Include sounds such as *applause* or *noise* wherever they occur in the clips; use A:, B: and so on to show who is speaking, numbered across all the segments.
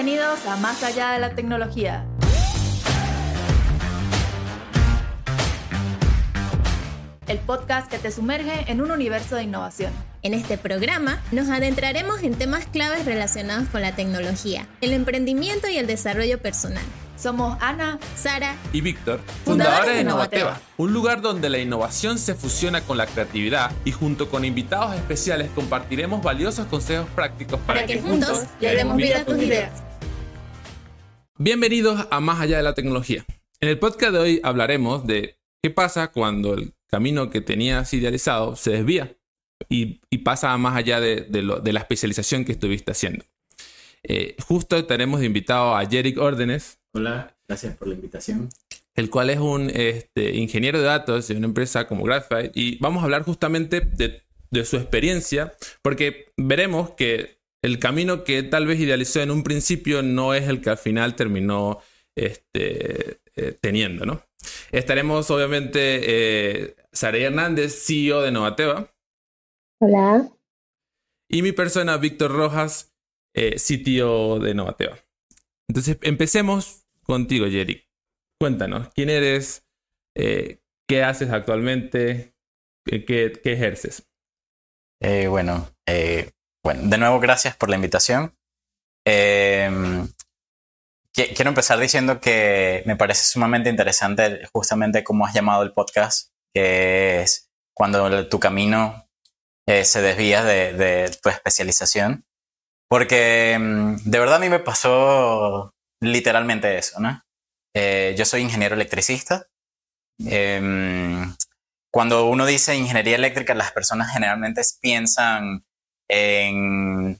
A: Bienvenidos a Más allá de la tecnología. El podcast que te sumerge en un universo de innovación.
B: En este programa nos adentraremos en temas claves relacionados con la tecnología, el emprendimiento y el desarrollo personal.
A: Somos Ana,
B: Sara
C: y Víctor,
A: fundadores de Innovateva,
C: un lugar donde la innovación se fusiona con la creatividad y junto con invitados especiales compartiremos valiosos consejos prácticos
B: para, que, juntos le demos vida a tus ideas.
C: Bienvenidos a Más allá de la tecnología. En el podcast de hoy hablaremos de qué pasa cuando el camino que tenías idealizado se desvía y, pasa más allá de, la especialización que estuviste haciendo. Eh, justo tenemos de invitado a Jerick Órdenes,
D: Hola, gracias por la invitación.
C: El cual es un este, ingeniero de datos de una empresa como Graphite. Y vamos a hablar justamente de, su experiencia, porque veremos que el camino que tal vez idealizó en un principio no es el que al final terminó este, eh, teniendo, ¿no? Estaremos, obviamente, eh, Hernández, CEO de Novateva.
E: Hola.
C: Y mi persona, Víctor Rojas, eh, CTO de Novateva. Entonces, empecemos contigo, Jerry. Cuéntanos, ¿quién eres? Eh, ¿Qué haces actualmente? ¿Qué, ejerces?
D: Eh, bueno, eh, bueno, de nuevo, gracias por la invitación. Em, quiero empezar diciendo que me parece sumamente interesante justamente cómo has llamado el podcast, que es cuando tu camino se desvía de, tu especialización. Porque mm, de verdad a mí me pasó literalmente eso, ¿no? Eh, yo soy ingeniero electricista. Em, cuando uno dice ingeniería eléctrica, las personas generalmente piensan en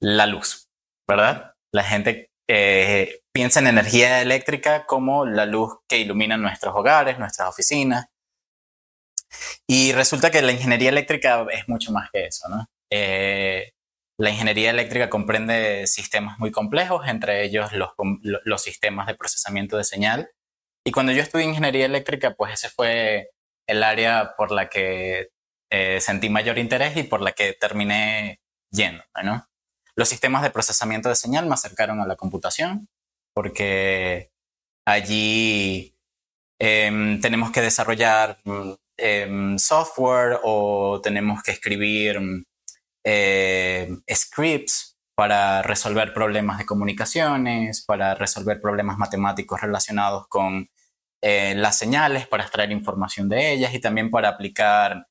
D: la luz, ¿verdad? La gente eh, piensa en energía eléctrica como la luz que ilumina nuestros hogares, nuestras oficinas. Y resulta que la ingeniería eléctrica es mucho más que eso, ¿no? Eh, la ingeniería eléctrica comprende sistemas muy complejos, entre ellos los, los, sistemas de procesamiento de señal. Y cuando yo estudié ingeniería eléctrica, pues ese fue el área por la que eh, sentí mayor interés y por la que terminé yendo. ¿no? Los sistemas de procesamiento de señal me acercaron a la computación porque allí em, tenemos que desarrollar em, software o tenemos que escribir eh, scripts para resolver problemas de comunicaciones, para resolver problemas matemáticos relacionados con eh, las señales, para extraer información de ellas y también para aplicar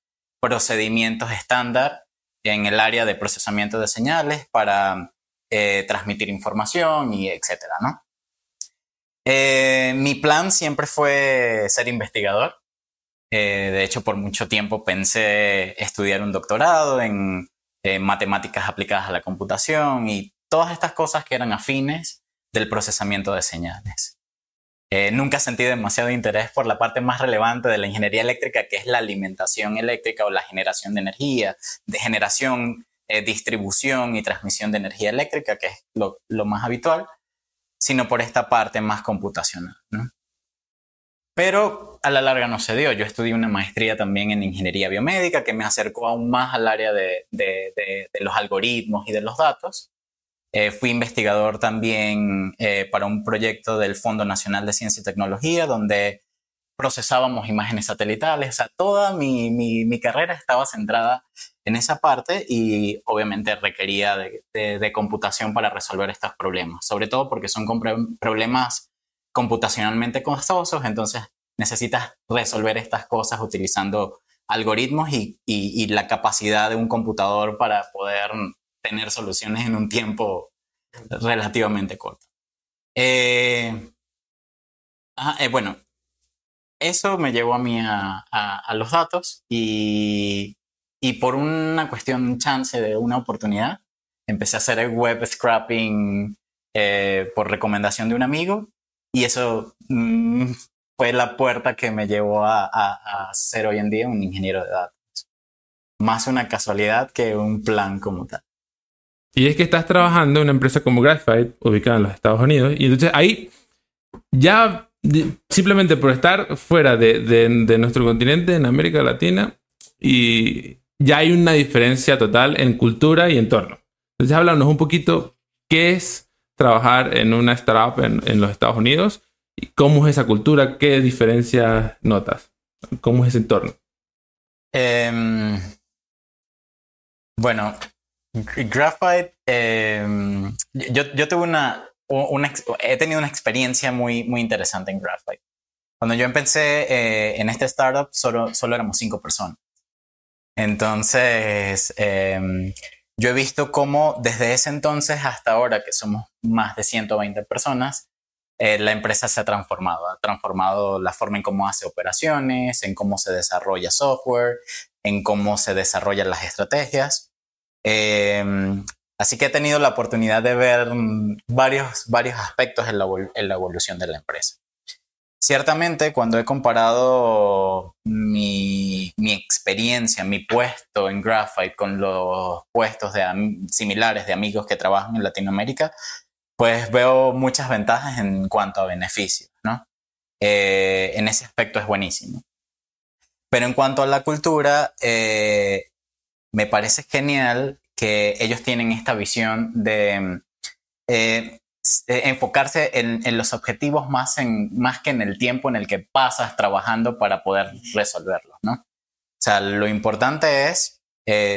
D: procedimientos estándar en el área de procesamiento de señales para eh, transmitir información y etcétera, ¿no? mi plan siempre fue ser investigador. de hecho, por mucho tiempo pensé estudiar un doctorado en eh, matemáticas aplicadas a la computación y todas estas cosas que eran afines del procesamiento de señales. Eh, nunca sentí demasiado interés por la parte más relevante de la ingeniería eléctrica, que es la alimentación eléctrica o la generación de energía, de generación, eh, distribución y transmisión de energía eléctrica, que es lo, más habitual, sino por esta parte más computacional. Pero a la larga no se dio. Yo estudié una maestría también en ingeniería biomédica que me acercó aún más al área de, los algoritmos y de los datos. Eh, fui investigador también eh, para un proyecto del Fondo Nacional de Ciencia y Tecnología, donde procesábamos imágenes satelitales. O toda mi, mi carrera estaba centrada en esa parte y obviamente requería de, computación para resolver estos problemas, sobre todo porque son problemas computacionalmente costosos, entonces necesitas resolver estas cosas utilizando algoritmos y, la capacidad de un computador para poder tener soluciones en un tiempo relativamente corto. Eh, eh, bueno, eso me llevó a mí a, los datos y, por una cuestión chance de una oportunidad, empecé a hacer el web scrapping eh, por recomendación de un amigo y eso mm, fue la puerta que me llevó a, ser hoy en día un ingeniero de datos. Más una casualidad que un plan como tal.
C: Y es que estás trabajando en una empresa como Graphite, ubicada en los Estados Unidos, y entonces ahí ya simplemente por estar fuera de, de, nuestro continente, en América Latina, y ya hay una diferencia total en cultura y entorno. Entonces háblanos un poquito qué es trabajar en una startup en, los Estados Unidos? ¿Cómo es esa cultura? ¿Qué diferencias notas? ¿Cómo es ese entorno?
D: Em, bueno, Graphite, em, yo, yo, tuve una, he tenido una experiencia muy, muy interesante en Graphite. Cuando yo empecé eh, en este startup, solo, solo éramos cinco personas. Entonces, em, yo he visto cómo desde ese entonces hasta ahora, que somos más de 120 personas, eh, la empresa se ha transformado. Ha transformado la forma en cómo hace operaciones, en cómo se desarrolla software, en cómo se desarrollan las estrategias. Em, así que he tenido la oportunidad de ver varios, varios aspectos en la, en la evolución de la empresa. Ciertamente, cuando he comparado mi, mi, experiencia, mi puesto en Graphite con los puestos de similares de amigos que trabajan en Latinoamérica, pues veo muchas ventajas en cuanto a beneficios, ¿no? Eh, en ese aspecto es buenísimo. Pero en cuanto a la cultura, eh, me parece genial que ellos tienen esta visión de eh, enfocarse en, los objetivos más, en, más que en el tiempo en el que pasas trabajando para poder resolverlos, ¿no? O sea, lo importante es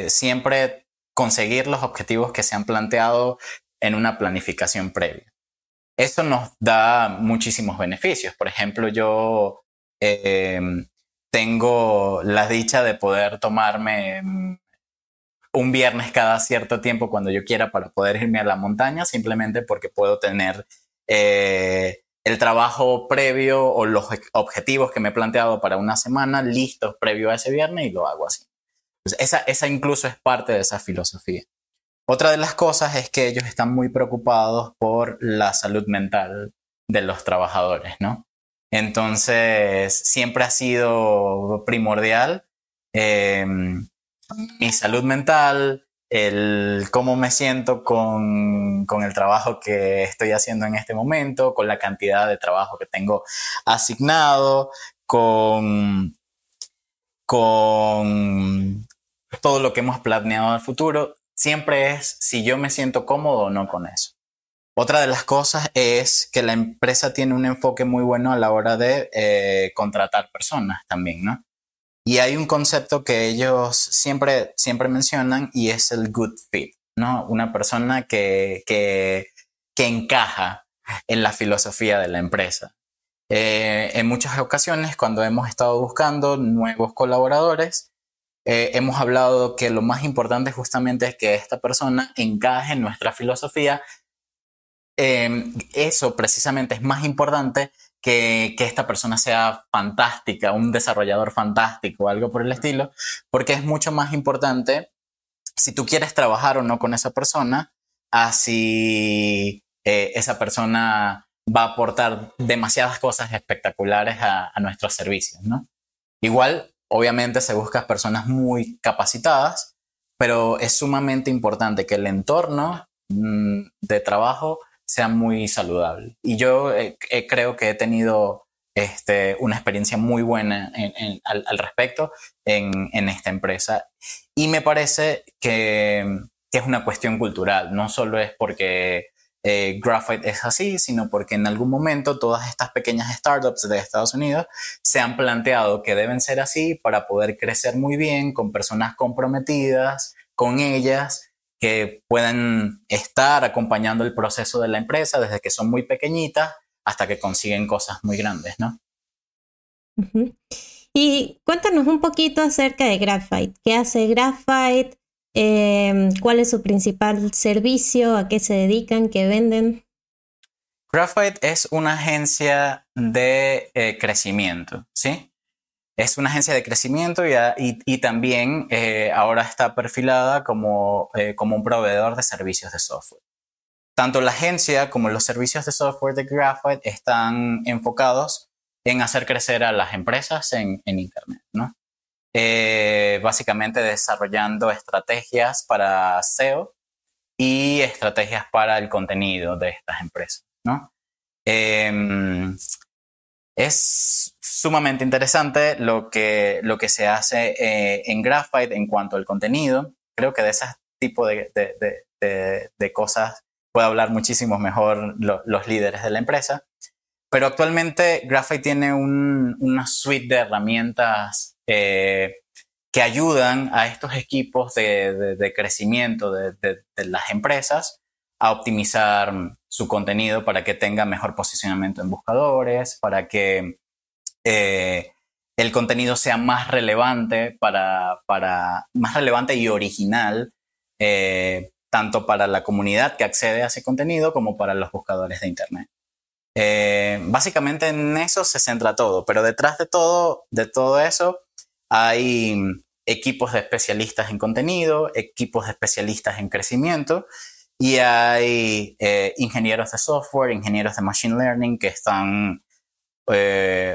D: siempre conseguir los objetivos que se han planteado en una planificación previa. Eso nos da muchísimos beneficios. Por ejemplo, yo tengo la dicha de poder tomarme mm, un viernes cada cierto tiempo cuando yo quiera para poder irme a la montaña, simplemente porque puedo tener eh, el trabajo previo o los objetivos que me he planteado para una semana listos previo a ese viernes y lo hago así. esa, esa incluso es parte de esa filosofía. Otra de las cosas es que ellos están muy preocupados por la salud mental de los trabajadores, ¿no? Entonces, siempre ha sido primordial em, mi salud mental, el cómo me siento con, con, el trabajo que estoy haciendo en este momento, con la cantidad de trabajo que tengo asignado, con, con todo lo que hemos planeado al futuro siempre es si yo me siento cómodo o no con eso. Otra de las cosas es que la empresa tiene un enfoque muy bueno a la hora de eh, contratar personas también, ¿no? Y hay un concepto que ellos siempre, siempre mencionan y es el good fit, ¿no? Una persona que, que, que encaja en la filosofía de la empresa. Eh, en muchas ocasiones, cuando hemos estado buscando nuevos colaboradores, eh, hemos hablado que lo más importante justamente es que esta persona encaje en nuestra filosofía. Em, eso precisamente es más importante que, esta persona sea fantástica, un desarrollador fantástico, algo por el estilo, porque es mucho más importante si tú quieres trabajar o no con esa persona, así eh, esa persona va a aportar demasiadas cosas espectaculares a, a nuestros servicios, ¿no? Igual Obviamente se buscan personas muy capacitadas, pero es sumamente importante que el entorno mm, de trabajo sea muy saludable. Y yo eh, eh, creo que he tenido este, una experiencia muy buena al, respecto en, esta empresa. Y me parece que, es una cuestión cultural, no solo es porque eh, Graphite es así, sino porque en algún momento todas estas pequeñas startups de Estados Unidos se han planteado que deben ser así para poder crecer muy bien con personas comprometidas con ellas que puedan estar acompañando el proceso de la empresa desde que son muy pequeñitas hasta que consiguen cosas muy grandes, ¿no?
B: Y cuéntanos un poquito acerca de Graphite. ¿Qué hace Graphite? Em, ¿Cuál es su principal servicio? ¿A qué se dedican? ¿Qué venden?
D: Graphite es una agencia de eh, crecimiento, ¿sí? Es una agencia de crecimiento y, también eh, ahora está perfilada como, eh, como un proveedor de servicios de software. Tanto la agencia como los servicios de software de Graphite están enfocados en hacer crecer a las empresas en, en Internet, ¿no? Eh, básicamente desarrollando estrategias para SEO y estrategias para el contenido de estas empresas. ¿no? Em, es sumamente interesante lo que, lo que se hace eh, en Graphite en cuanto al contenido. Creo que de ese tipo de, de, de, cosas puede hablar muchísimo mejor los líderes de la empresa. Pero actualmente Graphite tiene una suite de herramientas eh, que ayudan a estos equipos de, crecimiento de, las empresas a optimizar su contenido para que tenga mejor posicionamiento en buscadores, para que eh, el contenido sea más relevante para, más relevante y original eh, tanto para la comunidad que accede a ese contenido como para los buscadores de internet. Eh, básicamente en eso se centra todo, pero detrás de todo, de todo eso hay equipos de especialistas en contenido, equipos de especialistas en crecimiento y hay ingenieros de software, ingenieros de machine learning que están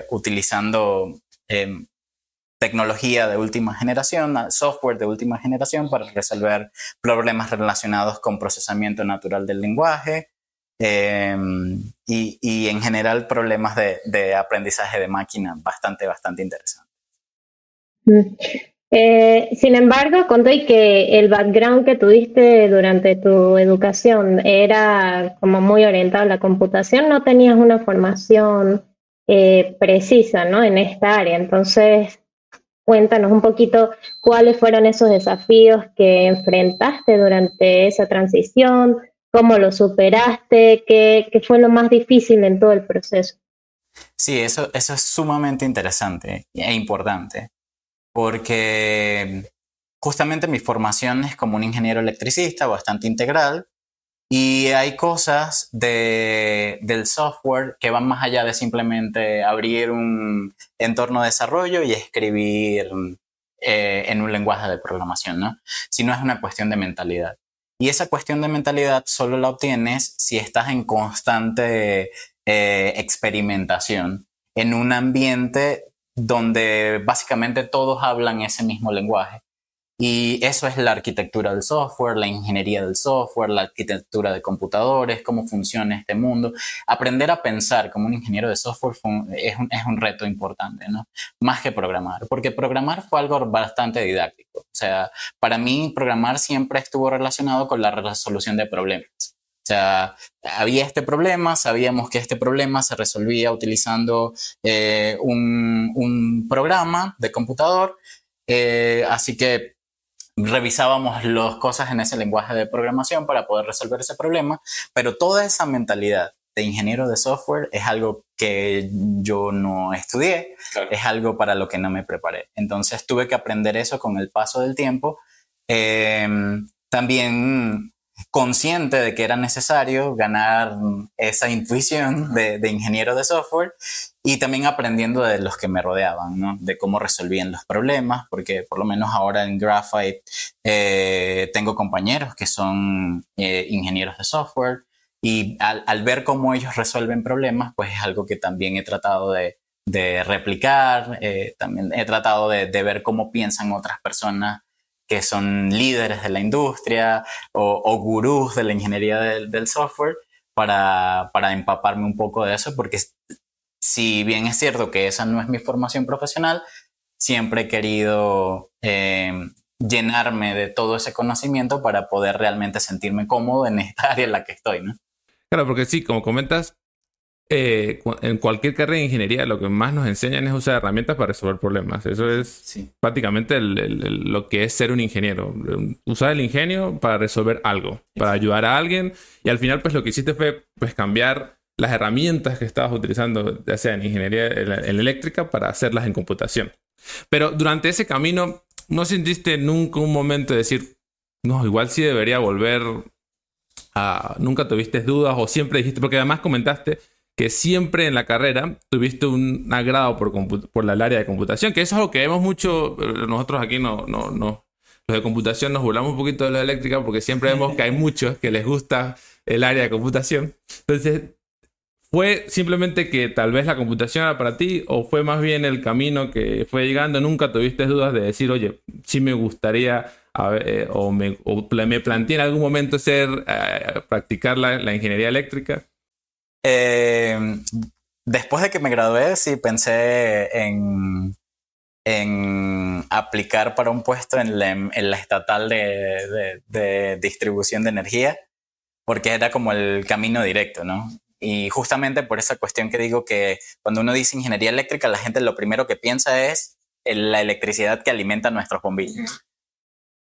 D: utilizando Em, tecnología de última generación, software de última generación para resolver problemas relacionados con procesamiento natural del lenguaje em, y, en general problemas de, aprendizaje de máquina bastante, bastante interesantes.
B: Mm. Eh, sin embargo, conté que el background que tuviste durante tu educación era como muy orientado a la computación, no tenías una formación eh, precisa ¿no? en esta área. Entonces, cuéntanos un poquito cuáles fueron esos desafíos que enfrentaste durante esa transición, cómo lo superaste, qué, fue lo más difícil en todo el proceso.
D: Sí, eso, eso es sumamente interesante e importante, porque justamente mi formación es como un ingeniero electricista bastante integral, y hay cosas de, del software que van más allá de simplemente abrir un entorno de desarrollo y escribir eh, en un lenguaje de programación, ¿no? Sino es una cuestión de mentalidad. Y esa cuestión de mentalidad solo la obtienes si estás en constante eh, experimentación, en un ambiente donde básicamente todos hablan ese mismo lenguaje y eso es la arquitectura del software, la ingeniería del software, la arquitectura de computadores, cómo funciona este mundo. Aprender a pensar como un ingeniero de software es, un, es, un, reto importante, ¿no? Más que programar, porque programar fue algo bastante didáctico. O sea, para mí programar siempre estuvo relacionado con la resolución de problemas. O sea, había este problema, sabíamos que este problema se resolvía utilizando eh, un, un, programa de computador, eh, así que revisábamos las cosas en ese lenguaje de programación para poder resolver ese problema, pero toda esa mentalidad de ingeniero de software es algo que yo no estudié, es algo para lo que no me preparé. Entonces tuve que aprender eso con el paso del tiempo. Em, también consciente de que era necesario ganar esa intuición de, ingeniero de software y también aprendiendo de los que me rodeaban, ¿no? de cómo resolvían los problemas, porque por lo menos ahora en Graphite eh, tengo compañeros que son eh, ingenieros de software y al, ver cómo ellos resuelven problemas, pues es algo que también he tratado de, replicar, eh, también he tratado de, de ver cómo piensan otras personas que son líderes de la industria o, gurús de la ingeniería del, software para, empaparme un poco de eso, porque si bien es cierto que esa no es mi formación profesional, siempre he querido em, llenarme de todo ese conocimiento para poder realmente sentirme cómodo en esta área en la que estoy, ¿no?
C: Claro, porque sí, como comentas, eh, en cualquier carrera de ingeniería lo que más nos enseñan es usar herramientas para resolver problemas. Eso es prácticamente lo que es ser un ingeniero. Usar el ingenio para resolver algo, para ayudar a alguien. Y al final, pues lo que hiciste fue pues, cambiar las herramientas que estabas utilizando, ya sea en ingeniería en eléctrica, para hacerlas en computación. Pero durante ese camino, ¿no sentiste nunca un momento de decir, no, igual sí debería volver a... Nunca tuviste dudas o siempre dijiste, porque además comentaste que siempre en la carrera tuviste un agrado por, por el área de computación, que eso es algo que vemos mucho, nosotros aquí no, no, no, los de computación nos burlamos un poquito de la eléctrica porque siempre vemos que hay *laughs* muchos que les gusta el área de computación. Entonces, ¿fue simplemente que tal vez la computación era para ti o fue más bien el camino que fue llegando? ¿Nunca tuviste dudas de decir, oye, sí me gustaría eh, o, me, me, planteé en algún momento ser, eh, practicar la, la ingeniería eléctrica?
D: Eh, después de que me gradué, sí pensé en, en aplicar para un puesto en la, estatal de, distribución de energía. porque era como el camino directo, ¿no? Y justamente por esa cuestión que digo que cuando uno dice ingeniería eléctrica, la gente lo primero que piensa es la electricidad que alimenta nuestros bombillos.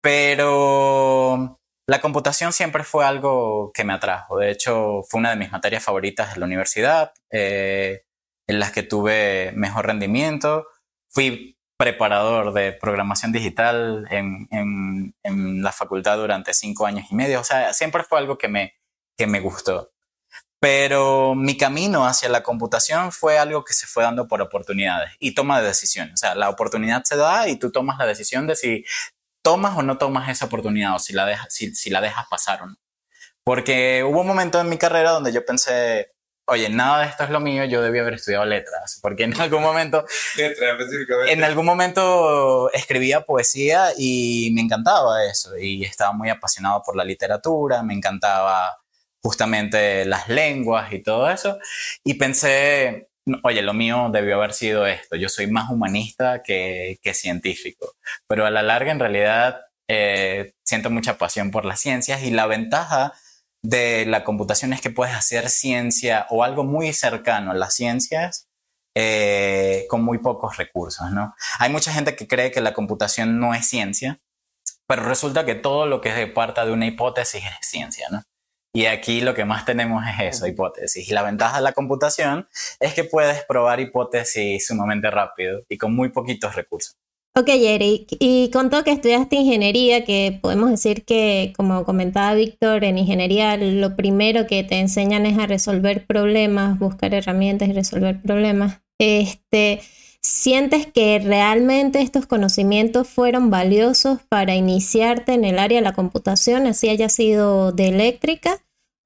D: Pero la computación siempre fue algo que me atrajo. De hecho, fue una de mis materias favoritas de la universidad, eh, en las que tuve mejor rendimiento. Fui preparador de programación digital en, en, la facultad durante cinco años y medio. O sea, siempre fue algo que me, que me gustó. Pero mi camino hacia la computación fue algo que se fue dando por oportunidades y toma de decisiones. O sea, la oportunidad se da y tú tomas la decisión de si tomas o no tomas esa oportunidad o si la dejas, si, la dejas pasar o no. Porque hubo un momento en mi carrera donde yo pensé, oye, nada de esto es lo mío, yo debía haber estudiado letras, porque en algún momento, en algún momento escribía poesía y me encantaba eso, y estaba muy apasionado por la literatura, me encantaba justamente las lenguas y todo eso. Y pensé, oye, lo mío debió haber sido esto. Yo soy más humanista que, científico. Pero a la larga, en realidad, eh, siento mucha pasión por las ciencias y la ventaja de la computación es que puedes hacer ciencia o algo muy cercano a las ciencias eh, con muy pocos recursos, ¿no? Hay mucha gente que cree que la computación no es ciencia, pero resulta que todo lo que parta de una hipótesis es ciencia, ¿no? Y aquí lo que más tenemos es eso, hipótesis. Y la ventaja de la computación es que puedes probar hipótesis sumamente rápido y con muy poquitos recursos.
B: Ok, Eric, y contó que estudiaste ingeniería, que podemos decir que, como comentaba Víctor, en ingeniería lo primero que te enseñan es a resolver problemas, buscar herramientas y resolver problemas. Este, ¿Sientes que realmente estos conocimientos fueron valiosos para iniciarte en el área de la computación, así haya sido de eléctrica?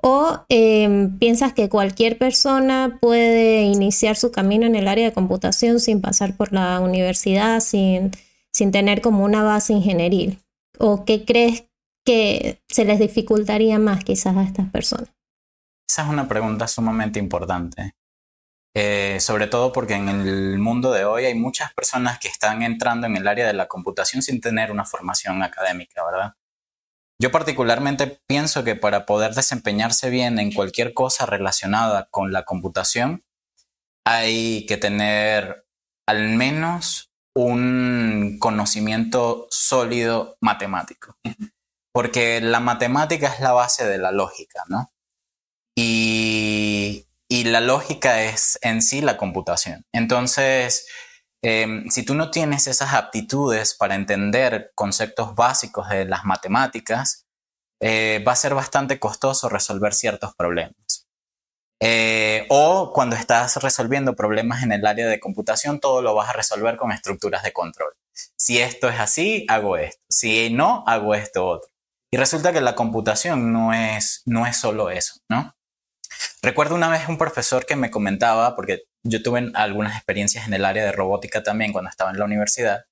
B: ¿O em, piensas que cualquier persona puede iniciar su camino en el área de computación sin pasar por la universidad, sin, sin tener como una base ingenieril? ¿O qué crees que se les dificultaría más quizás a estas personas?
D: Esa es una pregunta sumamente importante. Eh, sobre todo porque en el mundo de hoy hay muchas personas que están entrando en el área de la computación sin tener una formación académica, ¿verdad? Yo particularmente pienso que para poder desempeñarse bien en cualquier cosa relacionada con la computación, hay que tener al menos un conocimiento sólido matemático. Porque la matemática es la base de la lógica, ¿no? La lógica es en sí la computación. Entonces, em, si tú no tienes esas aptitudes para entender conceptos básicos de las matemáticas, eh, va a ser bastante costoso resolver ciertos problemas. Eh, o cuando estás resolviendo problemas en el área de computación, todo lo vas a resolver con estructuras de control. Si esto es así, hago esto. Si no, hago esto otro. Y resulta que la computación no es, no es solo eso, ¿no? Recuerdo una vez un profesor que me comentaba, porque yo tuve algunas experiencias en el área de robótica también cuando estaba en la universidad,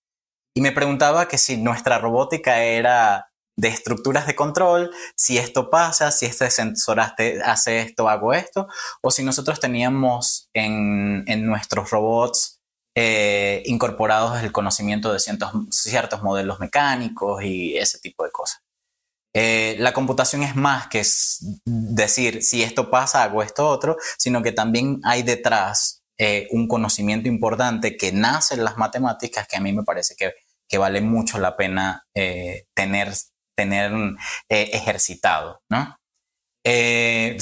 D: y me preguntaba que si nuestra robótica era de estructuras de control, si esto pasa, si este sensor hace esto, hago esto, o si nosotros teníamos en, nuestros robots eh, incorporados el conocimiento de ciertos modelos mecánicos y ese tipo de cosas. Eh, la computación es más que decir si esto pasa, hago esto otro, sino que también hay detrás eh, un conocimiento importante que nace en las matemáticas que a mí me parece que, vale mucho la pena eh, tener, tener ejercitado, ¿no?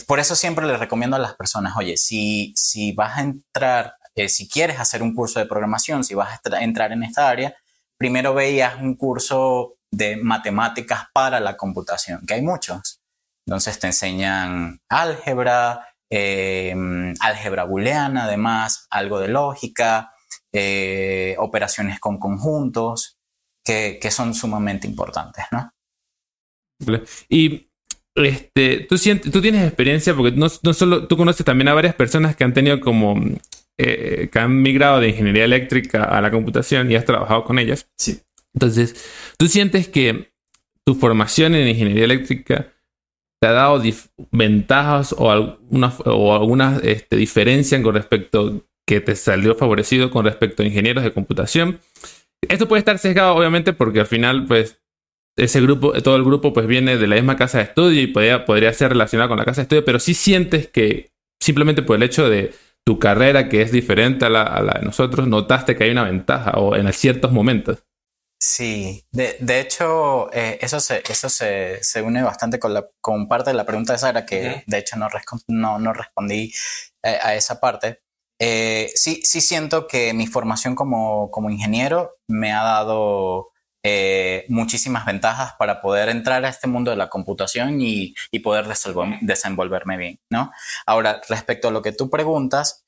D: por eso siempre les recomiendo a las personas, oye, si, si vas a entrar, si quieres hacer un curso de programación, si vas a entrar en esta área, primero veías un curso de matemáticas para la computación, que hay muchos. Entonces te enseñan álgebra, eh, álgebra booleana, además, algo de lógica, eh, operaciones con conjuntos, que, son sumamente importantes, ¿no?
C: Y este, tú, sientes, tú tienes experiencia, porque no, solo tú conoces también a varias personas que han tenido como, eh, que han migrado de ingeniería eléctrica a la computación y has trabajado con ellas.
D: Sí.
C: Entonces, ¿tú sientes que tu formación en ingeniería eléctrica te ha dado ventajas o alguna, o alguna este, diferencia con respecto que te salió favorecido con respecto a ingenieros de computación? Esto puede estar sesgado, obviamente, porque al final, pues, ese grupo, todo el grupo pues viene de la misma casa de estudio y podría, podría ser relacionado con la casa de estudio, pero sí sientes que simplemente por el hecho de tu carrera que es diferente a la, de nosotros, notaste que hay una ventaja o en ciertos momentos.
D: Sí, de, hecho, eh, eso, se, eso se, une bastante con, la, con parte de la pregunta de Sara, que de hecho no, no, no respondí eh, a, esa parte. Eh, sí, sí siento que mi formación como, como ingeniero me ha dado muchísimas ventajas para poder entrar a este mundo de la computación y, y poder desenvolverme bien, ¿no? Ahora, respecto a lo que tú preguntas,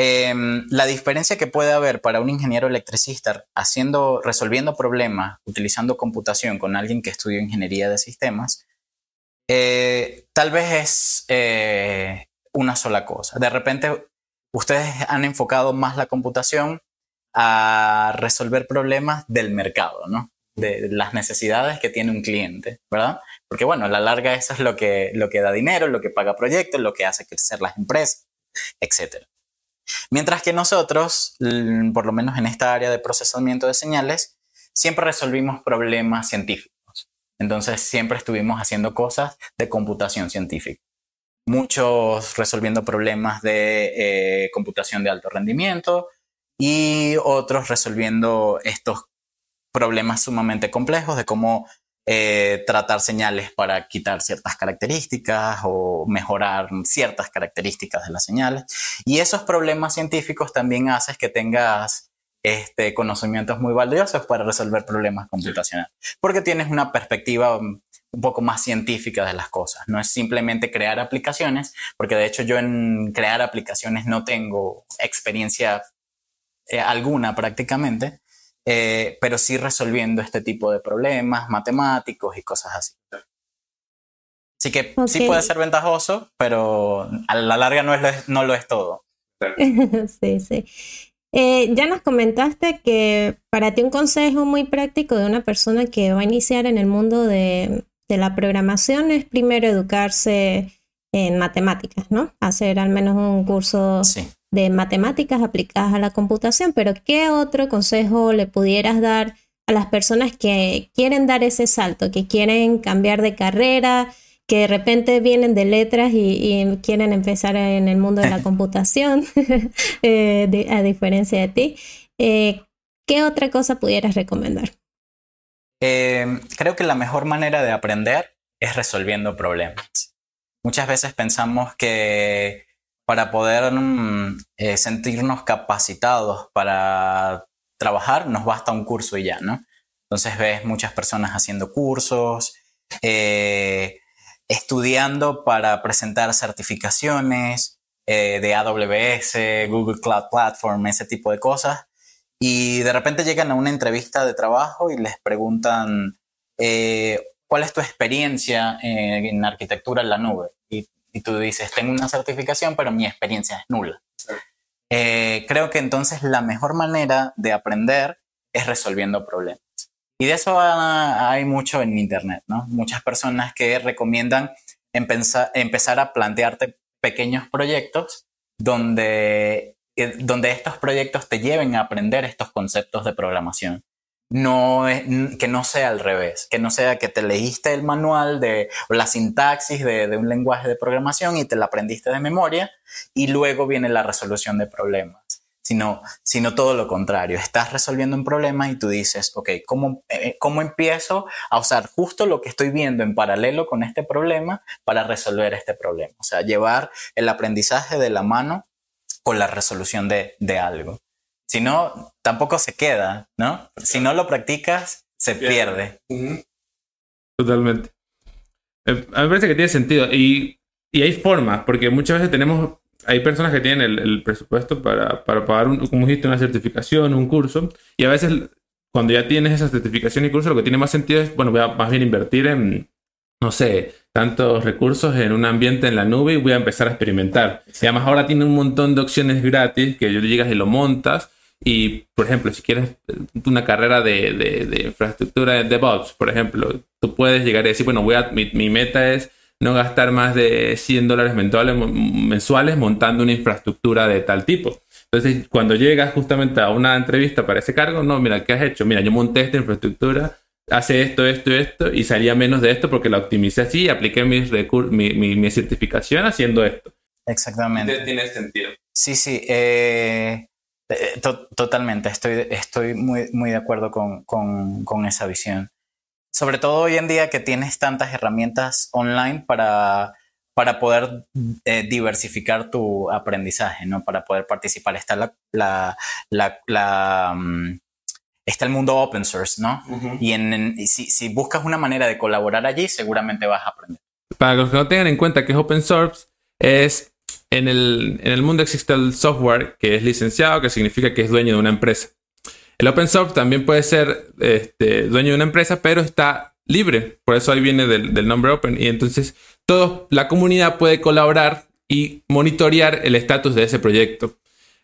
D: Em, la diferencia que puede haber para un ingeniero electricista haciendo, resolviendo problemas, utilizando computación con alguien que estudió ingeniería de sistemas, eh, tal vez es eh, una sola cosa. De repente, ustedes han enfocado más la computación a resolver problemas del mercado, ¿no? De las necesidades que tiene un cliente, ¿verdad? Porque bueno, a la larga eso es lo que, lo que da dinero, lo que paga proyectos, lo que hace crecer las empresas, etcétera. Mientras que nosotros, por lo menos en esta área de procesamiento de señales, siempre resolvimos problemas científicos. Entonces siempre estuvimos haciendo cosas de computación científica. Muchos resolviendo problemas de eh, computación de alto rendimiento y otros resolviendo estos problemas sumamente complejos de cómo eh, tratar señales para quitar ciertas características o mejorar ciertas características de las señales. Y esos problemas científicos también hacen que tengas este, conocimientos muy valiosos para resolver problemas computacionales, porque tienes una perspectiva un poco más científica de las cosas. No es simplemente crear aplicaciones, porque de hecho yo en crear aplicaciones no tengo experiencia eh, alguna prácticamente, eh, pero sí resolviendo este tipo de problemas matemáticos y cosas así. Así que sí puede ser ventajoso, pero a la larga no, es, no lo es todo. *laughs*
B: sí, sí. Eh, ya nos comentaste que para ti un consejo muy práctico de una persona que va a iniciar en el mundo de, de la programación es primero educarse en matemáticas, ¿no? Hacer al menos un curso sí de matemáticas aplicadas a la computación, pero ¿qué otro consejo le pudieras dar a las personas que quieren dar ese salto, que quieren cambiar de carrera, que de repente vienen de letras y, quieren empezar en el mundo de la *laughs* computación, *laughs* eh, a diferencia de ti? Eh, ¿Qué otra cosa pudieras recomendar?
D: Em, creo que la mejor manera de aprender es resolviendo problemas. Muchas veces pensamos que para poder mm, eh, sentirnos capacitados para trabajar, nos basta un curso y ya, ¿no? Entonces ves muchas personas haciendo cursos, eh, estudiando para presentar certificaciones eh, de AWS, Google Cloud Platform, ese tipo de cosas. Y de repente llegan a una entrevista de trabajo y les preguntan, ¿cuál es tu experiencia en arquitectura en la nube? Y tú dices, tengo una certificación, pero mi experiencia es nula. Eh, creo que entonces la mejor manera de aprender es resolviendo problemas. Y de eso hay mucho en Internet, ¿no? Muchas personas que recomiendan empezar a plantearte pequeños proyectos donde, eh, donde estos proyectos te lleven a aprender estos conceptos de programación no que no sea al revés, que no sea que te leíste el manual de o la sintaxis de, un lenguaje de programación y te la aprendiste de memoria y luego viene la resolución de problemas, sino, sino todo lo contrario, estás resolviendo un problema y tú dices, ok, ¿cómo, eh, ¿cómo empiezo a usar justo lo que estoy viendo en paralelo con este problema para resolver este problema? O sea, llevar el aprendizaje de la mano con la resolución de, de algo. Si no, tampoco se queda, ¿no? Si no lo practicas, se pierde.
C: Totalmente. Eh, a mí me parece que tiene sentido. Y, hay formas, porque muchas veces tenemos. Hay personas que tienen el, presupuesto para, pagar, un, como dijiste, una certificación, un curso. Y a veces, cuando ya tienes esa certificación y curso, lo que tiene más sentido es, bueno, voy a más bien invertir en, no sé, tantos recursos en un ambiente en la nube y voy a empezar a experimentar. Y además ahora tiene un montón de opciones gratis que yo llegas y lo montas y, por ejemplo, si quieres una carrera de, de, infraestructura de DevOps, por ejemplo, tú puedes llegar y decir, bueno, voy a, mi, mi meta es no gastar más de 100 dólares mensuales montando una infraestructura de tal tipo. Entonces, cuando llegas justamente a una entrevista para ese cargo, no, mira, ¿qué has hecho? Mira, yo monté esta infraestructura hace esto, esto, esto, y salía menos de esto porque la optimicé así y apliqué mis mi, mi, certificación haciendo esto.
D: Exactamente.
C: Tiene sentido.
D: Sí, sí. Eh, eh, totalmente. Estoy, estoy muy, muy de acuerdo con, con, con, esa visión. Sobre todo hoy en día que tienes tantas herramientas online para, para poder eh, diversificar tu aprendizaje, ¿no? Para poder participar. Está la, la, la, la mm, está el mundo open source, ¿no? Y en, si, si, buscas una manera de colaborar allí, seguramente vas a aprender.
C: Para los que no tengan en cuenta que es open source, es en el, en el mundo existe el software que es licenciado, que significa que es dueño de una empresa. El open source también puede ser este, dueño de una empresa, pero está libre. Por eso ahí viene del, del nombre open. Y entonces toda la comunidad puede colaborar y monitorear el estatus de ese proyecto.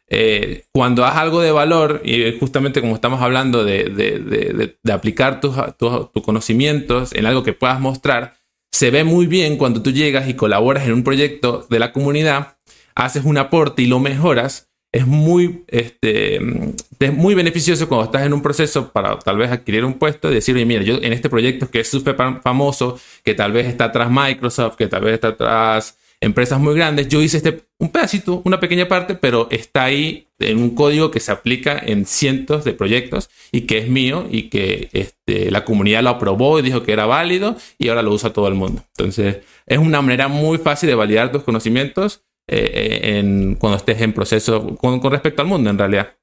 C: Eh, cuando haz algo de valor, y justamente como estamos hablando de, aplicar tus, conocimientos en algo que puedas mostrar, se ve muy bien cuando tú llegas y colaboras en un proyecto de la comunidad, haces un aporte y lo mejoras. Es muy, este, es muy beneficioso cuando estás en un proceso para tal vez adquirir un puesto y decir, mira, yo en este proyecto que es súper famoso, que tal vez está atrás Microsoft, que tal vez está atrás empresas muy grandes. Yo hice este, un pedacito, una pequeña parte, pero está ahí en un código que se aplica en cientos de proyectos y que es mío y que este, la comunidad lo aprobó y dijo que era válido y ahora lo usa todo el mundo. Entonces, es una manera muy fácil de validar tus conocimientos eh, eh, en, cuando estés en proceso con, respecto al mundo, en realidad.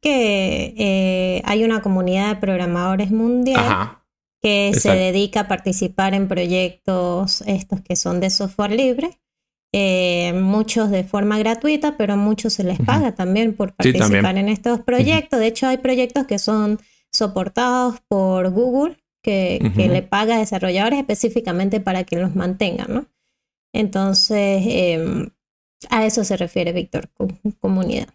B: Que eh, hay una comunidad de programadores mundial. Ajá que se dedica a participar en proyectos estos que son de software libre. Eh, muchos de forma gratuita, pero a muchos se les paga también por participar en estos proyectos. De hecho, hay proyectos que son soportados por Google, que, le paga a desarrolladores específicamente para que los mantengan, ¿no? Entonces, em, a eso se refiere Víctor, comunidad.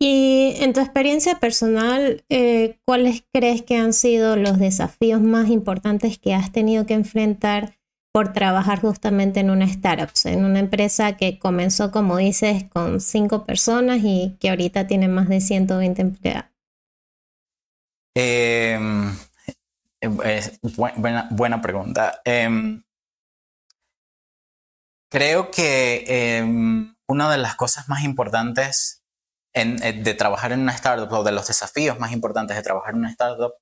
B: Y en tu experiencia personal, eh, ¿cuáles crees que han sido los desafíos más importantes que has tenido que enfrentar por trabajar justamente en una startup, en una empresa que comenzó, como dices, con cinco personas y que ahorita tiene más de 120 empleados?
D: Em, buena, pregunta. Em, creo que em, una de las cosas más importantes eh, de trabajar en una startup o de los desafíos más importantes de trabajar en una startup,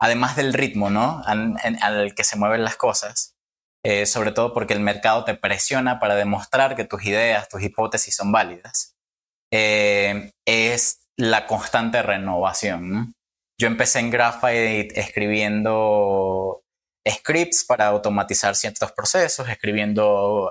D: además del ritmo, ¿no? Al, que se mueven las cosas, eh, sobre todo porque el mercado te presiona para demostrar que tus ideas, tus hipótesis son válidas, eh, es la constante renovación. Yo empecé en Graphite escribiendo scripts para automatizar ciertos procesos, escribiendo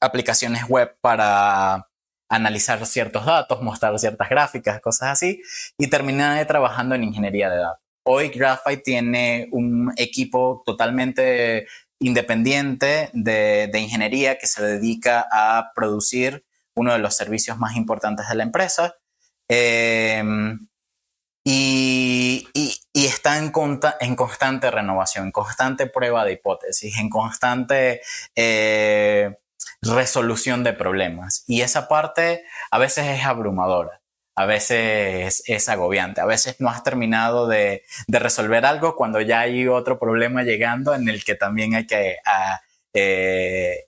D: aplicaciones web para analizar ciertos datos, mostrar ciertas gráficas, cosas así, y terminé trabajando en ingeniería de datos. Hoy Graphite tiene un equipo totalmente independiente de, ingeniería que se dedica a producir uno de los servicios más importantes de la empresa. Em, y, está en, en, constante renovación, en constante prueba de hipótesis, en constante eh, resolución de problemas. Y esa parte a veces es abrumadora, a veces es, agobiante, a veces no has terminado de, resolver algo cuando ya hay otro problema llegando en el que también hay que... Eh,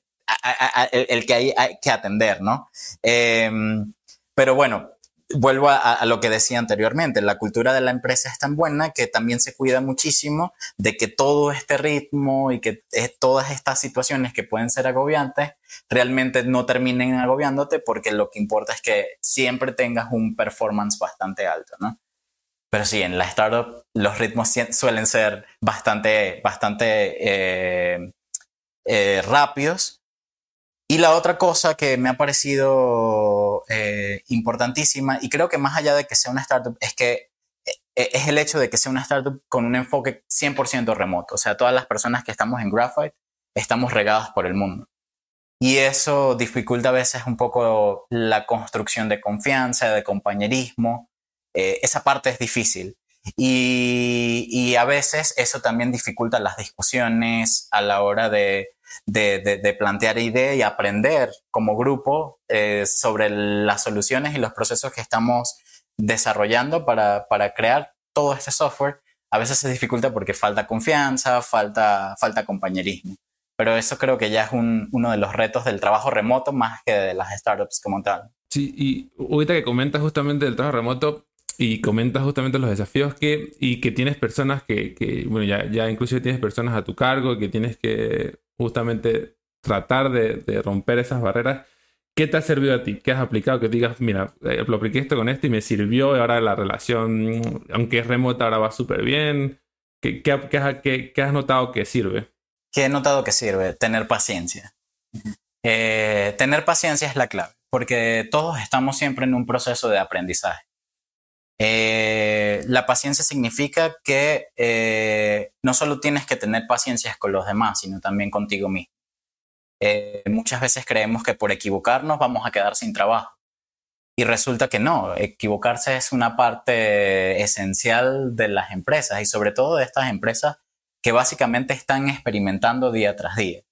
D: el, que hay, que atender, ¿no? Em, pero bueno, vuelvo a, lo que decía anteriormente, la cultura de la empresa es tan buena que también se cuida muchísimo de que todo este ritmo y que todas estas situaciones que pueden ser agobiantes realmente no terminen agobiándote porque lo que importa es que siempre tengas un performance bastante alto, ¿no? Pero sí, en la startup los ritmos suelen ser bastante, bastante eh, eh, rápidos y la otra cosa que me ha parecido eh, importantísima, y creo que más allá de que sea una startup, es que eh, es el hecho de que sea una startup con un enfoque 100% remoto. O sea, todas las personas que estamos en Graphite estamos regadas por el mundo. Y eso dificulta a veces un poco la construcción de confianza, de compañerismo. Eh, esa parte es difícil. Y, y, a veces eso también dificulta las discusiones a la hora de, de, plantear ideas y aprender como grupo eh, sobre las soluciones y los procesos que estamos desarrollando para, para crear todo este software, a veces se dificulta porque falta confianza, falta, falta compañerismo. Pero eso creo que ya es uno de los retos del trabajo remoto más que de las startups como tal.
C: Sí, y ahorita que comentas justamente del trabajo remoto y comentas justamente los desafíos que, y que tienes personas que, bueno, ya, ya inclusive tienes personas a tu cargo, que tienes que justamente tratar de, romper esas barreras. ¿Qué te ha servido a ti? ¿Qué has aplicado? Que digas, mira, eh, lo apliqué esto con esto y me sirvió ahora la relación, aunque es remota, ahora va súper bien. ¿Qué, qué, qué, qué has notado que sirve?
D: ¿Qué he notado que sirve? Tener paciencia. Eh, tener paciencia es la clave, porque todos estamos siempre en un proceso de aprendizaje. Eh, la paciencia significa que eh, no solo tienes que tener paciencia con los demás, sino también contigo mismo. muchas veces creemos que por equivocarnos vamos a quedar sin trabajo. Y resulta que no, equivocarse es una parte esencial de las empresas y sobre todo de estas empresas que básicamente están experimentando día tras día.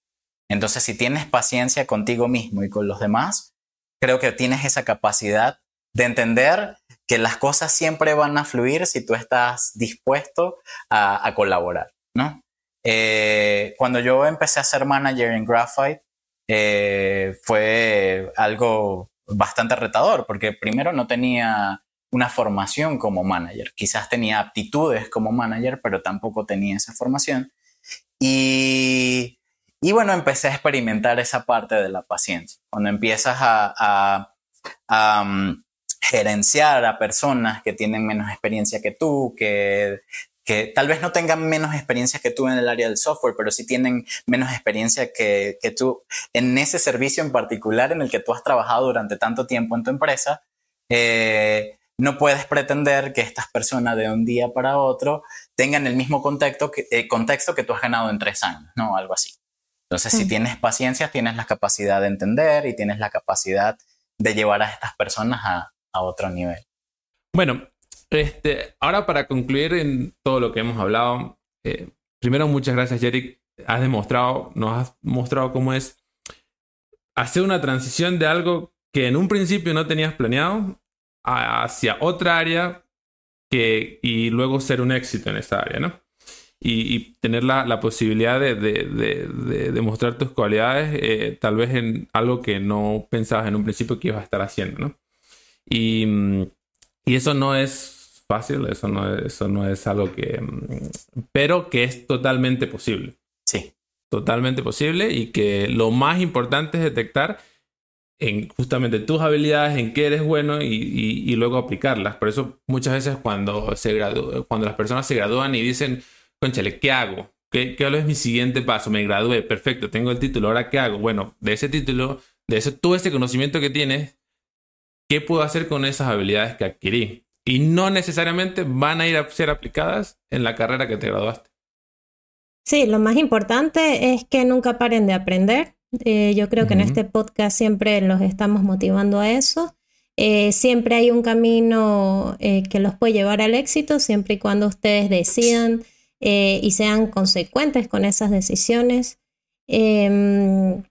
D: Entonces, si tienes paciencia contigo mismo y con los demás, creo que tienes esa capacidad de entender que las cosas siempre van a fluir si tú estás dispuesto a, colaborar, ¿no? Eh, cuando yo empecé a ser manager en Graphite, eh, fue algo bastante retador, porque primero no tenía una formación como manager. Quizás tenía aptitudes como manager, pero tampoco tenía esa formación. Y, y bueno, empecé a experimentar esa parte de la paciencia. Cuando empiezas a, um, gerenciar a personas que tienen menos experiencia que tú, que, que tal vez no tengan menos experiencia que tú en el área del software, pero sí tienen menos experiencia que, que tú en ese servicio en particular en el que tú has trabajado durante tanto tiempo en tu empresa. Eh, no puedes pretender que estas personas de un día para otro tengan el mismo contexto que, eh, contexto que tú has ganado en tres años, ¿no? Algo así. Entonces, si tienes paciencia, tienes la capacidad de entender y tienes la capacidad de llevar a estas personas a, otro nivel.
C: Bueno, este, ahora para concluir en todo lo que hemos hablado, eh, primero muchas gracias, Jerick. Has demostrado, nos has mostrado cómo es hacer una transición de algo que en un principio no tenías planeado hacia otra área y luego ser un éxito en esa área, ¿no? Y, tener la, posibilidad de, de, demostrar tus cualidades, eh, tal vez en algo que no pensabas en un principio que ibas a estar haciendo, ¿no? Y, mm, y eso no es fácil, eso no es, eso no es algo que... Mm, pero que es totalmente posible.
D: Sí.
C: Totalmente posible y que lo más importante es detectar en justamente tus habilidades, en qué eres bueno y, luego aplicarlas. Por eso muchas veces cuando, se cuando las personas se gradúan y dicen, conchale, ¿qué hago? ¿Qué, ¿Qué es mi siguiente paso? Me gradué, perfecto, tengo el título, ¿ahora qué hago? Bueno, de ese título, de ese, todo ese conocimiento que tienes, ¿qué puedo hacer con esas habilidades que adquirí? Y no necesariamente van a ir a ser aplicadas en la carrera que te graduaste.
B: Sí, lo más importante es que nunca paren de aprender eh, yo creo que en este podcast siempre los estamos motivando a eso. Eh, siempre hay un camino eh, que los puede llevar al éxito, siempre y cuando ustedes decidan y sean consecuentes con esas decisiones. Em,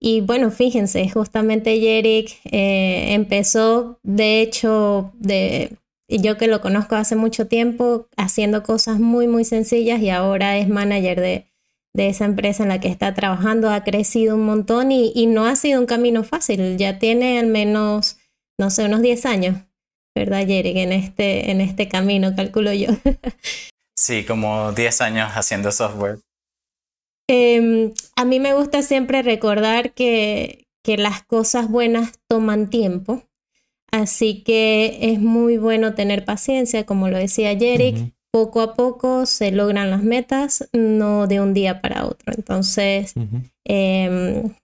B: y bueno, fíjense, justamente Yerick empezó, de hecho, de, yo que lo conozco hace mucho tiempo, haciendo cosas muy, muy sencillas y ahora es manager de, de esa empresa en la que está trabajando ha crecido un montón y, no ha sido un camino fácil. Ya tiene al menos, no sé, unos 10 años, ¿verdad, Jerry? En este, en este camino, calculo yo. *laughs*
D: sí, como 10 años haciendo software.
B: Em, a mí me gusta siempre recordar que, que las cosas buenas toman tiempo. Así que es muy bueno tener paciencia, como lo decía Jerick poco a poco se logran las metas, no de un día para otro. Entonces, em,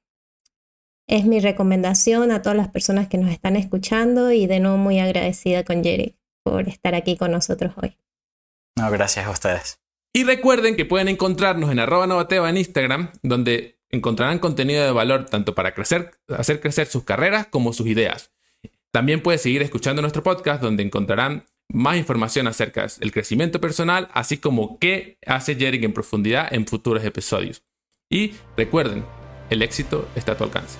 B: es mi recomendación a todas las personas que nos están escuchando y de nuevo muy agradecida con Jerry por estar aquí con nosotros hoy.
D: No, gracias a ustedes.
C: Y recuerden que pueden encontrarnos en arroba novateva en Instagram, donde encontrarán contenido de valor tanto para hacer crecer sus carreras como sus ideas. También pueden seguir escuchando nuestro podcast, donde encontrarán más información acerca del crecimiento personal, así como qué hace Jerick en profundidad en futuros episodios. Y recuerden, el éxito está a tu alcance.